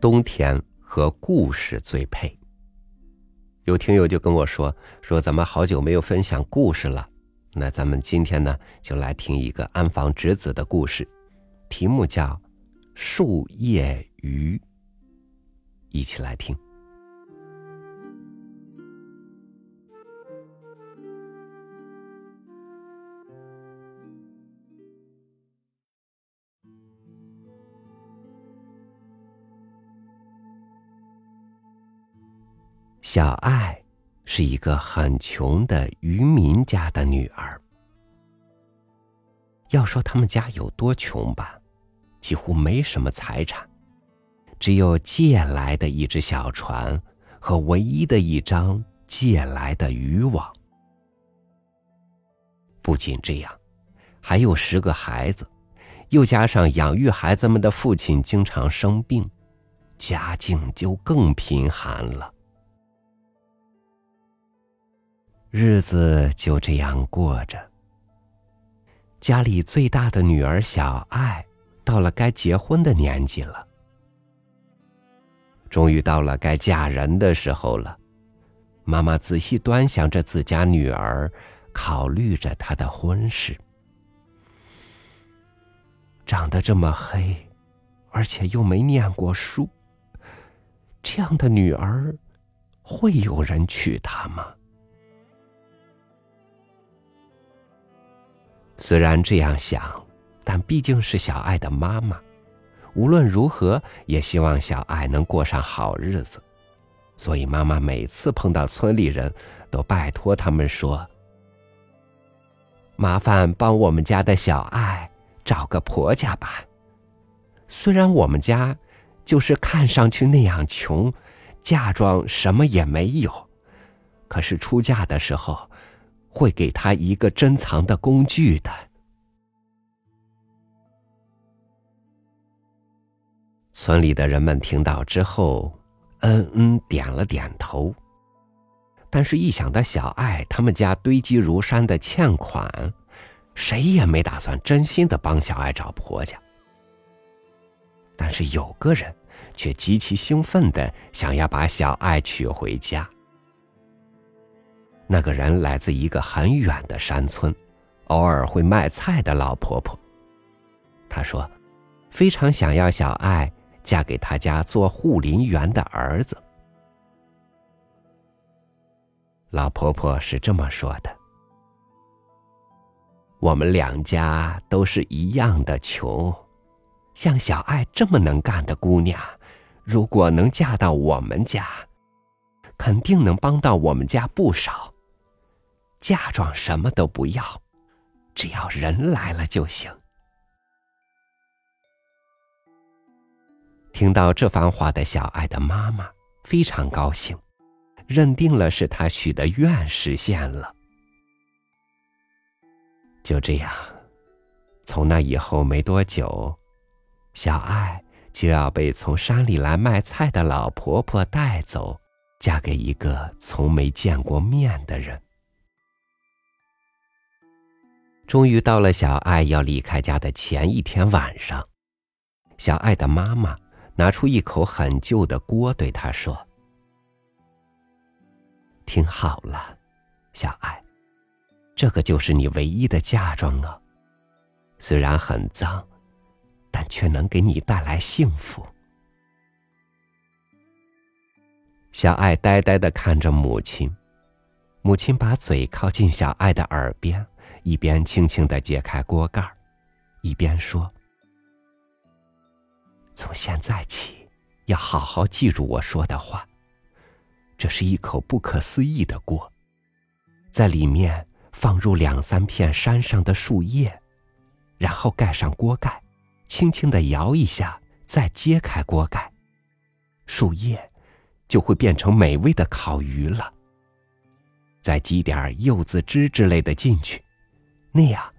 冬天和故事最配。有听友就跟我说说，咱们好久没有分享故事了，那咱们今天呢，就来听一个安房直子的故事，题目叫《树叶鱼》，一起来听。小爱是一个很穷的渔民家的女儿。要说他们家有多穷吧，几乎没什么财产，只有借来的一只小船和唯一的一张借来的渔网。不仅这样，还有十个孩子，又加上养育孩子们的父亲经常生病，家境就更贫寒了。日子就这样过着。家里最大的女儿小爱，到了该结婚的年纪了。终于到了该嫁人的时候了。妈妈仔细端详着自家女儿，考虑着她的婚事。长得这么黑，而且又没念过书，这样的女儿，会有人娶她吗？虽然这样想，但毕竟是小爱的妈妈，无论如何也希望小爱能过上好日子，所以妈妈每次碰到村里人，都拜托他们说：“麻烦帮我们家的小爱找个婆家吧。虽然我们家就是看上去那样穷，嫁妆什么也没有，可是出嫁的时候。”会给他一个珍藏的工具的。村里的人们听到之后，嗯嗯，点了点头。但是，一想到小爱他们家堆积如山的欠款，谁也没打算真心的帮小爱找婆家。但是，有个人却极其兴奋的想要把小爱娶回家。那个人来自一个很远的山村，偶尔会卖菜的老婆婆。她说：“非常想要小爱嫁给他家做护林员的儿子。”老婆婆是这么说的：“我们两家都是一样的穷，像小爱这么能干的姑娘，如果能嫁到我们家，肯定能帮到我们家不少。”嫁妆什么都不要，只要人来了就行。听到这番话的小爱的妈妈非常高兴，认定了是她许的愿实现了。就这样，从那以后没多久，小爱就要被从山里来卖菜的老婆婆带走，嫁给一个从没见过面的人。终于到了小爱要离开家的前一天晚上，小爱的妈妈拿出一口很旧的锅，对她说：“听好了，小爱，这个就是你唯一的嫁妆啊。虽然很脏，但却能给你带来幸福。”小爱呆呆的看着母亲，母亲把嘴靠近小爱的耳边。一边轻轻的揭开锅盖一边说：“从现在起，要好好记住我说的话。这是一口不可思议的锅，在里面放入两三片山上的树叶，然后盖上锅盖，轻轻的摇一下，再揭开锅盖，树叶就会变成美味的烤鱼了。再挤点柚子汁之类的进去。”那样，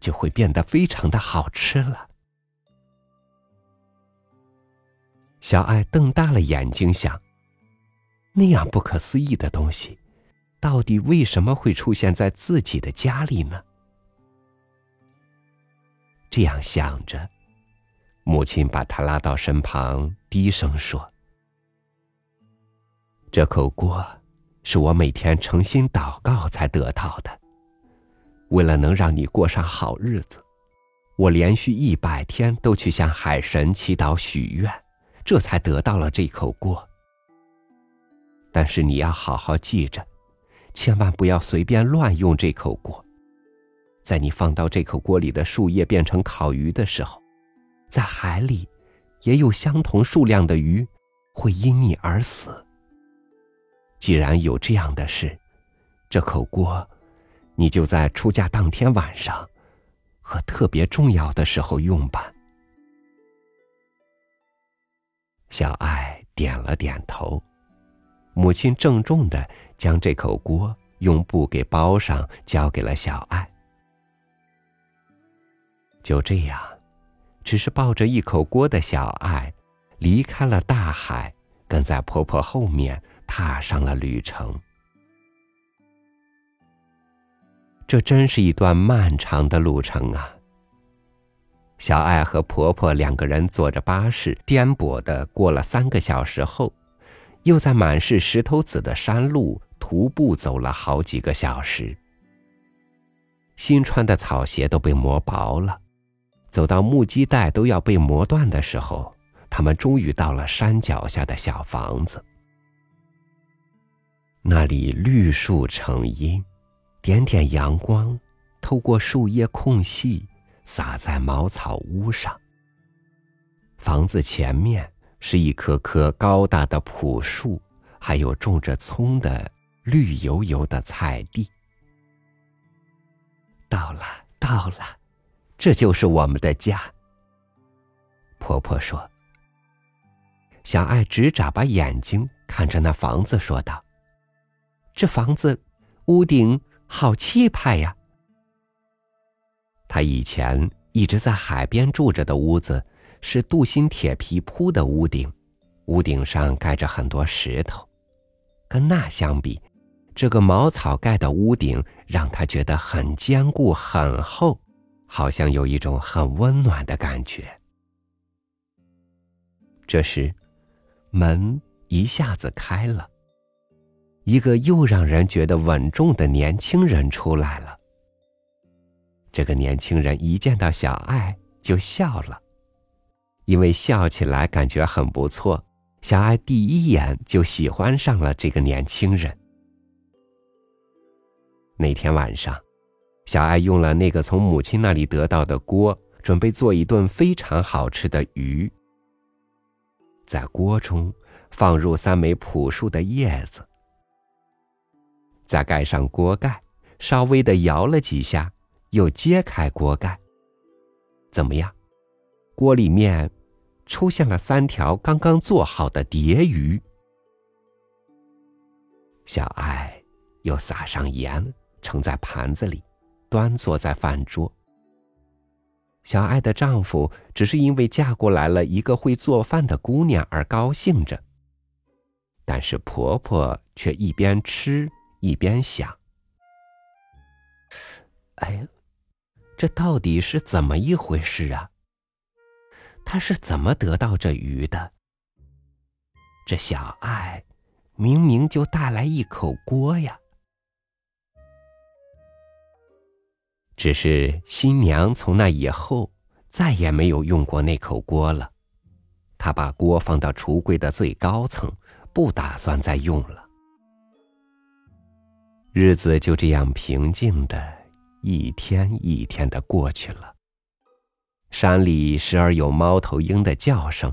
就会变得非常的好吃了。小爱瞪大了眼睛想：那样不可思议的东西，到底为什么会出现在自己的家里呢？这样想着，母亲把他拉到身旁，低声说：“这口锅是我每天诚心祷告才得到的。为了能让你过上好日子，我连续一百天都去向海神祈祷许愿，这才得到了这口锅。但是你要好好记着，千万不要随便乱用这口锅。在你放到这口锅里的树叶变成烤鱼的时候。”在海里，也有相同数量的鱼会因你而死。既然有这样的事，这口锅，你就在出嫁当天晚上和特别重要的时候用吧。小爱点了点头，母亲郑重的将这口锅用布给包上，交给了小爱。就这样。只是抱着一口锅的小爱，离开了大海，跟在婆婆后面踏上了旅程。这真是一段漫长的路程啊！小爱和婆婆两个人坐着巴士，颠簸的过了三个小时后，又在满是石头子的山路徒步走了好几个小时。新穿的草鞋都被磨薄了。走到木屐带都要被磨断的时候，他们终于到了山脚下的小房子。那里绿树成荫，点点阳光透过树叶空隙洒在茅草屋上。房子前面是一棵棵高大的朴树，还有种着葱的绿油油的菜地。到了，到了。这就是我们的家。婆婆说：“小爱直眨巴眼睛看着那房子，说道：‘这房子屋顶好气派呀。’他以前一直在海边住着的屋子是镀锌铁皮铺的屋顶，屋顶上盖着很多石头，跟那相比，这个茅草盖的屋顶让他觉得很坚固、很厚。”好像有一种很温暖的感觉。这时，门一下子开了，一个又让人觉得稳重的年轻人出来了。这个年轻人一见到小爱就笑了，因为笑起来感觉很不错。小爱第一眼就喜欢上了这个年轻人。那天晚上。小爱用了那个从母亲那里得到的锅，准备做一顿非常好吃的鱼。在锅中放入三枚朴树的叶子，再盖上锅盖，稍微的摇了几下，又揭开锅盖。怎么样？锅里面出现了三条刚刚做好的蝶鱼。小爱又撒上盐，盛在盘子里。端坐在饭桌，小爱的丈夫只是因为嫁过来了一个会做饭的姑娘而高兴着，但是婆婆却一边吃一边想：“哎，这到底是怎么一回事啊？他是怎么得到这鱼的？这小爱明明就带来一口锅呀！”只是新娘从那以后再也没有用过那口锅了，她把锅放到橱柜的最高层，不打算再用了。日子就这样平静的一天一天的过去了。山里时而有猫头鹰的叫声，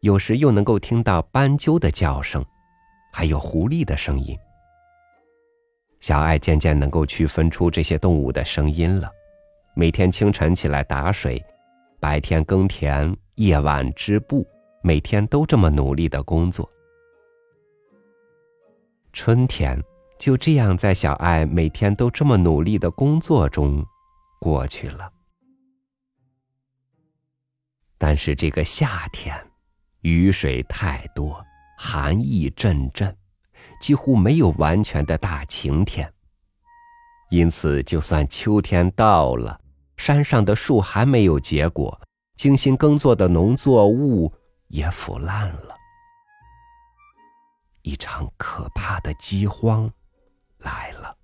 有时又能够听到斑鸠的叫声，还有狐狸的声音。小爱渐渐能够区分出这些动物的声音了。每天清晨起来打水，白天耕田，夜晚织布，每天都这么努力的工作。春天就这样在小爱每天都这么努力的工作中过去了。但是这个夏天，雨水太多，寒意阵阵。几乎没有完全的大晴天，因此就算秋天到了，山上的树还没有结果，精心耕作的农作物也腐烂了。一场可怕的饥荒来了。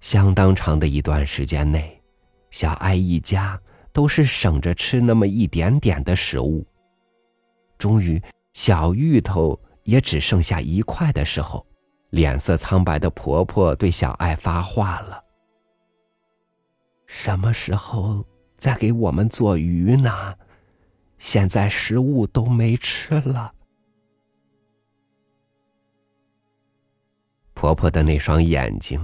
相当长的一段时间内，小爱一家都是省着吃那么一点点的食物。终于，小芋头也只剩下一块的时候，脸色苍白的婆婆对小爱发话了：“什么时候再给我们做鱼呢？现在食物都没吃了。”婆婆的那双眼睛。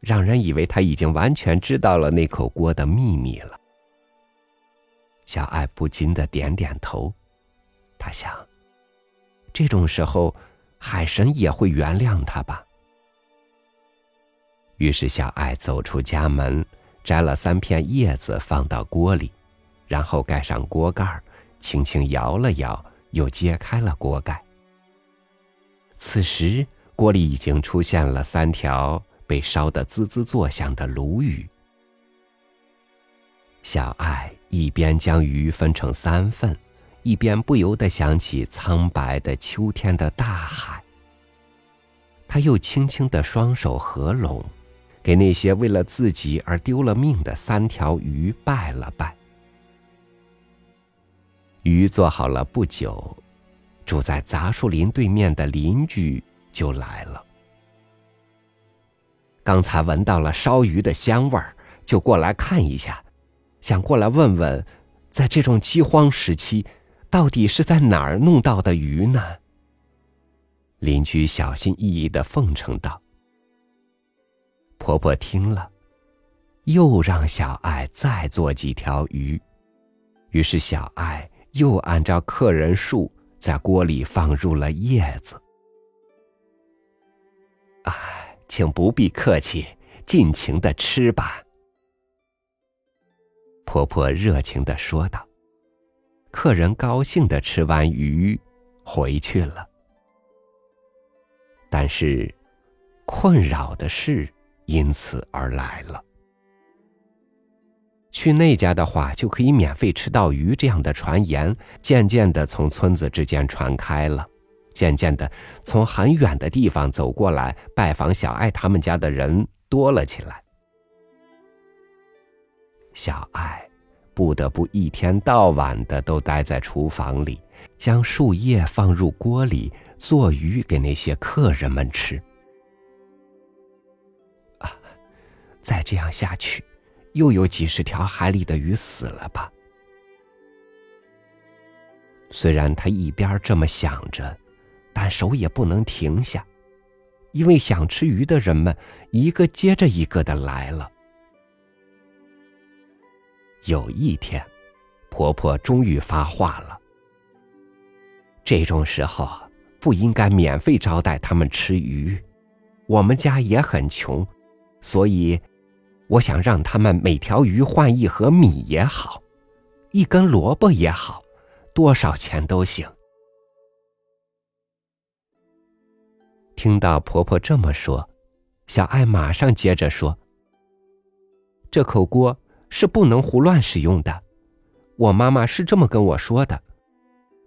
让人以为她已经完全知道了那口锅的秘密了。小爱不禁的点点头，他想，这种时候，海神也会原谅他吧。于是，小爱走出家门，摘了三片叶子放到锅里，然后盖上锅盖，轻轻摇了摇，又揭开了锅盖。此时，锅里已经出现了三条。被烧得滋滋作响的鲈鱼，小爱一边将鱼分成三份，一边不由得想起苍白的秋天的大海。他又轻轻的双手合拢，给那些为了自己而丢了命的三条鱼拜了拜。鱼做好了不久，住在杂树林对面的邻居就来了。刚才闻到了烧鱼的香味儿，就过来看一下，想过来问问，在这种饥荒时期，到底是在哪儿弄到的鱼呢？邻居小心翼翼的奉承道。婆婆听了，又让小爱再做几条鱼，于是小爱又按照客人数，在锅里放入了叶子。啊。请不必客气，尽情的吃吧。”婆婆热情的说道。客人高兴的吃完鱼，回去了。但是，困扰的事因此而来了。去那家的话，就可以免费吃到鱼，这样的传言渐渐的从村子之间传开了。渐渐的，从很远的地方走过来拜访小爱他们家的人多了起来。小爱不得不一天到晚的都待在厨房里，将树叶放入锅里做鱼给那些客人们吃。啊，再这样下去，又有几十条海里的鱼死了吧？虽然他一边这么想着。手也不能停下，因为想吃鱼的人们一个接着一个的来了。有一天，婆婆终于发话了：“这种时候不应该免费招待他们吃鱼，我们家也很穷，所以我想让他们每条鱼换一盒米也好，一根萝卜也好，多少钱都行。”听到婆婆这么说，小爱马上接着说：“这口锅是不能胡乱使用的，我妈妈是这么跟我说的。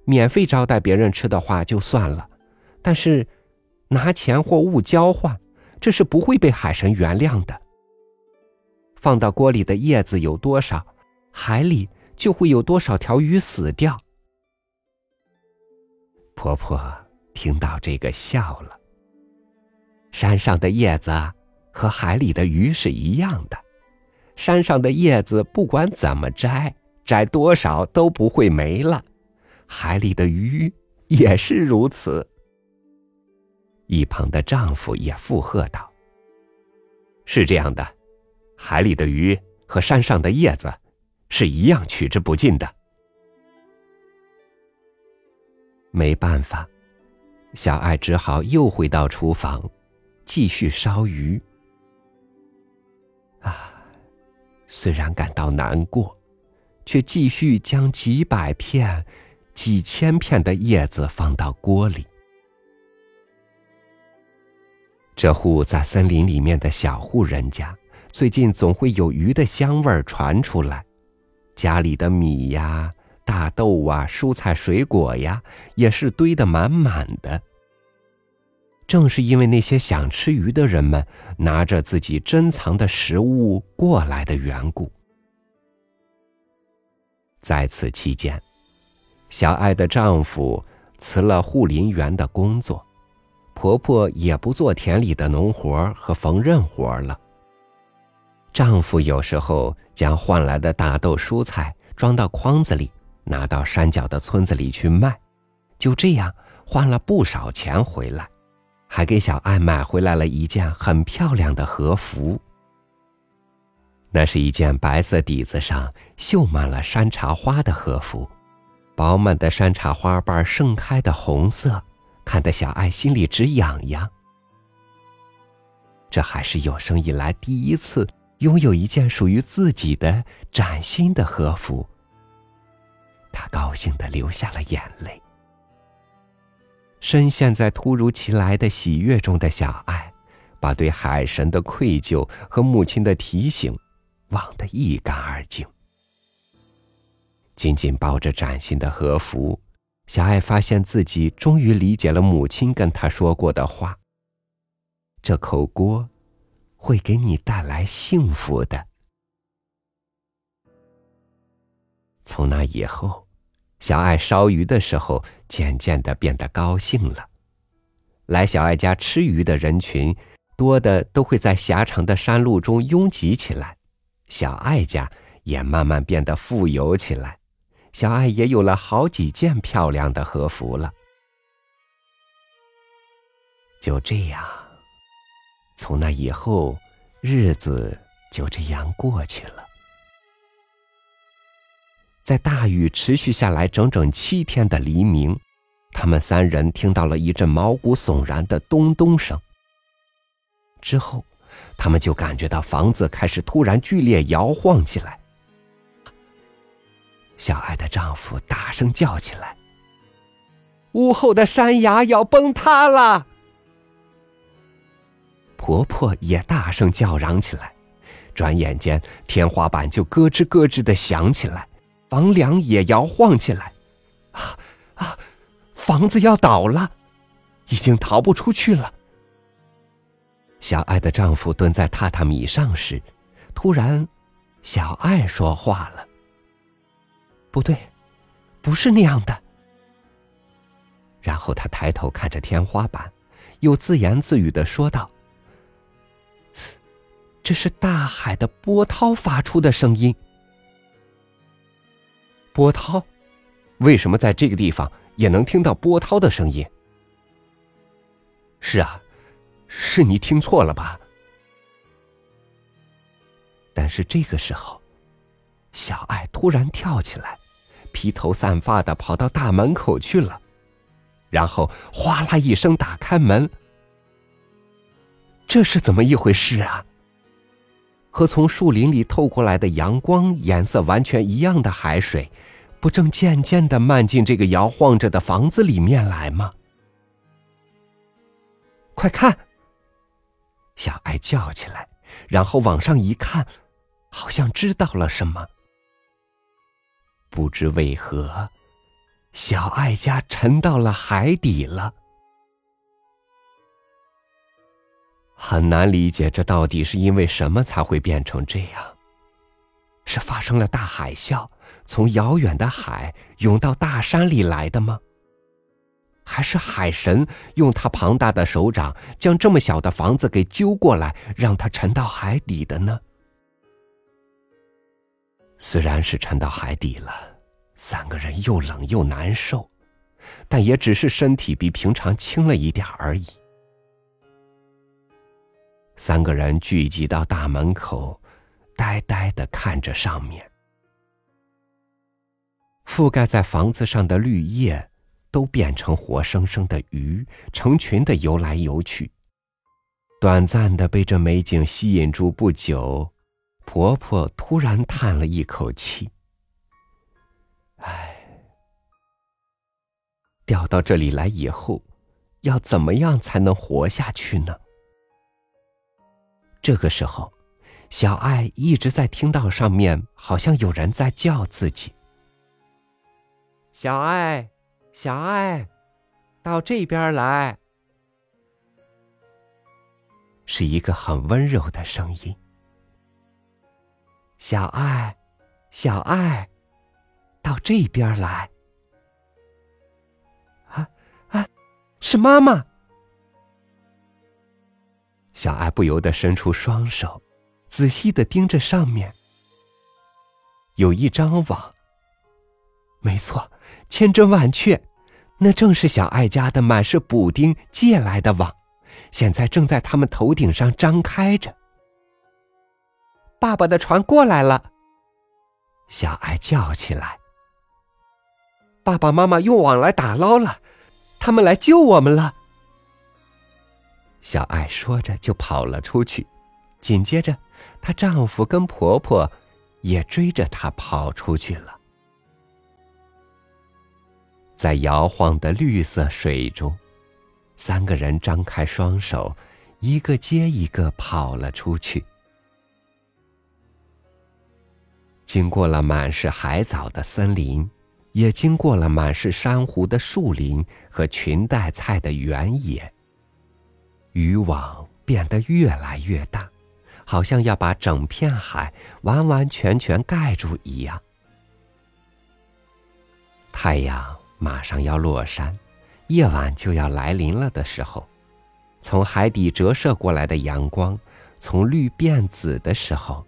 免费招待别人吃的话就算了，但是拿钱或物交换，这是不会被海神原谅的。放到锅里的叶子有多少，海里就会有多少条鱼死掉。”婆婆听到这个笑了。山上的叶子和海里的鱼是一样的，山上的叶子不管怎么摘，摘多少都不会没了，海里的鱼也是如此。一旁的丈夫也附和道：“是这样的，海里的鱼和山上的叶子是一样取之不尽的。”没办法，小爱只好又回到厨房。继续烧鱼，啊！虽然感到难过，却继续将几百片、几千片的叶子放到锅里。这户在森林里面的小户人家，最近总会有鱼的香味儿传出来，家里的米呀、大豆啊、蔬菜水果呀，也是堆得满满的。正是因为那些想吃鱼的人们拿着自己珍藏的食物过来的缘故。在此期间，小爱的丈夫辞了护林员的工作，婆婆也不做田里的农活和缝纫活了。丈夫有时候将换来的大豆、蔬菜装到筐子里，拿到山脚的村子里去卖，就这样换了不少钱回来。还给小爱买回来了一件很漂亮的和服。那是一件白色底子上绣满了山茶花的和服，饱满的山茶花瓣盛开的红色，看得小爱心里直痒痒。这还是有生以来第一次拥有一件属于自己的崭新的和服。她高兴的流下了眼泪。深陷在突如其来的喜悦中的小爱，把对海神的愧疚和母亲的提醒忘得一干二净。紧紧抱着崭新的和服，小爱发现自己终于理解了母亲跟她说过的话：“这口锅会给你带来幸福的。”从那以后。小爱烧鱼的时候，渐渐的变得高兴了。来小爱家吃鱼的人群，多的都会在狭长的山路中拥挤起来。小爱家也慢慢变得富有起来。小爱也有了好几件漂亮的和服了。就这样，从那以后，日子就这样过去了。在大雨持续下来整整七天的黎明，他们三人听到了一阵毛骨悚然的咚咚声。之后，他们就感觉到房子开始突然剧烈摇晃起来。小爱的丈夫大声叫起来：“屋后的山崖要崩塌了！”婆婆也大声叫嚷起来。转眼间，天花板就咯吱咯吱的响起来。房梁也摇晃起来，啊啊！房子要倒了，已经逃不出去了。小爱的丈夫蹲在榻榻米上时，突然，小爱说话了：“不对，不是那样的。”然后他抬头看着天花板，又自言自语的说道：“这是大海的波涛发出的声音。”波涛，为什么在这个地方也能听到波涛的声音？是啊，是你听错了吧？但是这个时候，小爱突然跳起来，披头散发的跑到大门口去了，然后哗啦一声打开门。这是怎么一回事啊？和从树林里透过来的阳光颜色完全一样的海水，不正渐渐的漫进这个摇晃着的房子里面来吗？快看！小爱叫起来，然后往上一看，好像知道了什么。不知为何，小爱家沉到了海底了。很难理解，这到底是因为什么才会变成这样？是发生了大海啸，从遥远的海涌到大山里来的吗？还是海神用他庞大的手掌将这么小的房子给揪过来，让它沉到海底的呢？虽然是沉到海底了，三个人又冷又难受，但也只是身体比平常轻了一点而已。三个人聚集到大门口，呆呆的看着上面。覆盖在房子上的绿叶，都变成活生生的鱼，成群的游来游去。短暂的被这美景吸引住，不久，婆婆突然叹了一口气：“唉，掉到这里来以后，要怎么样才能活下去呢？”这个时候，小爱一直在听到上面好像有人在叫自己：“小爱，小爱，到这边来。”是一个很温柔的声音。小爱，小爱，到这边来。啊啊，是妈妈！小爱不由得伸出双手。仔细的盯着上面，有一张网。没错，千真万确，那正是小爱家的满是补丁借来的网，现在正在他们头顶上张开着。爸爸的船过来了，小爱叫起来：“爸爸妈妈用网来打捞了，他们来救我们了。”小爱说着就跑了出去，紧接着。她丈夫跟婆婆也追着她跑出去了，在摇晃的绿色水中，三个人张开双手，一个接一个跑了出去。经过了满是海藻的森林，也经过了满是珊瑚的树林和裙带菜的原野。渔网变得越来越大。好像要把整片海完完全全盖住一样。太阳马上要落山，夜晚就要来临了的时候，从海底折射过来的阳光从绿变紫的时候，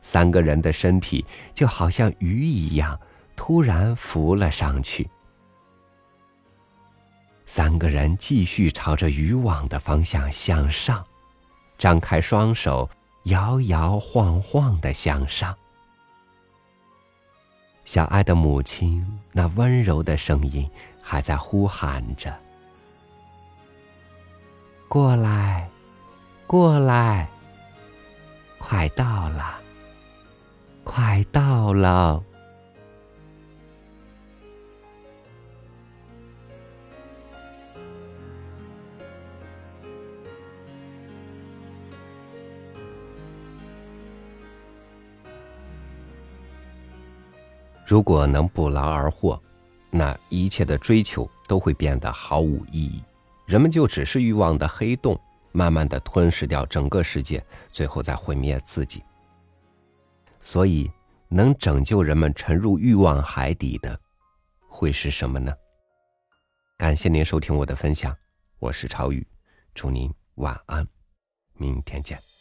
三个人的身体就好像鱼一样，突然浮了上去。三个人继续朝着渔网的方向向上。张开双手，摇摇晃晃的向上。小爱的母亲那温柔的声音还在呼喊着：“过来，过来，快到了，快到了。”如果能不劳而获，那一切的追求都会变得毫无意义，人们就只是欲望的黑洞，慢慢的吞噬掉整个世界，最后再毁灭自己。所以，能拯救人们沉入欲望海底的，会是什么呢？感谢您收听我的分享，我是超宇，祝您晚安，明天见。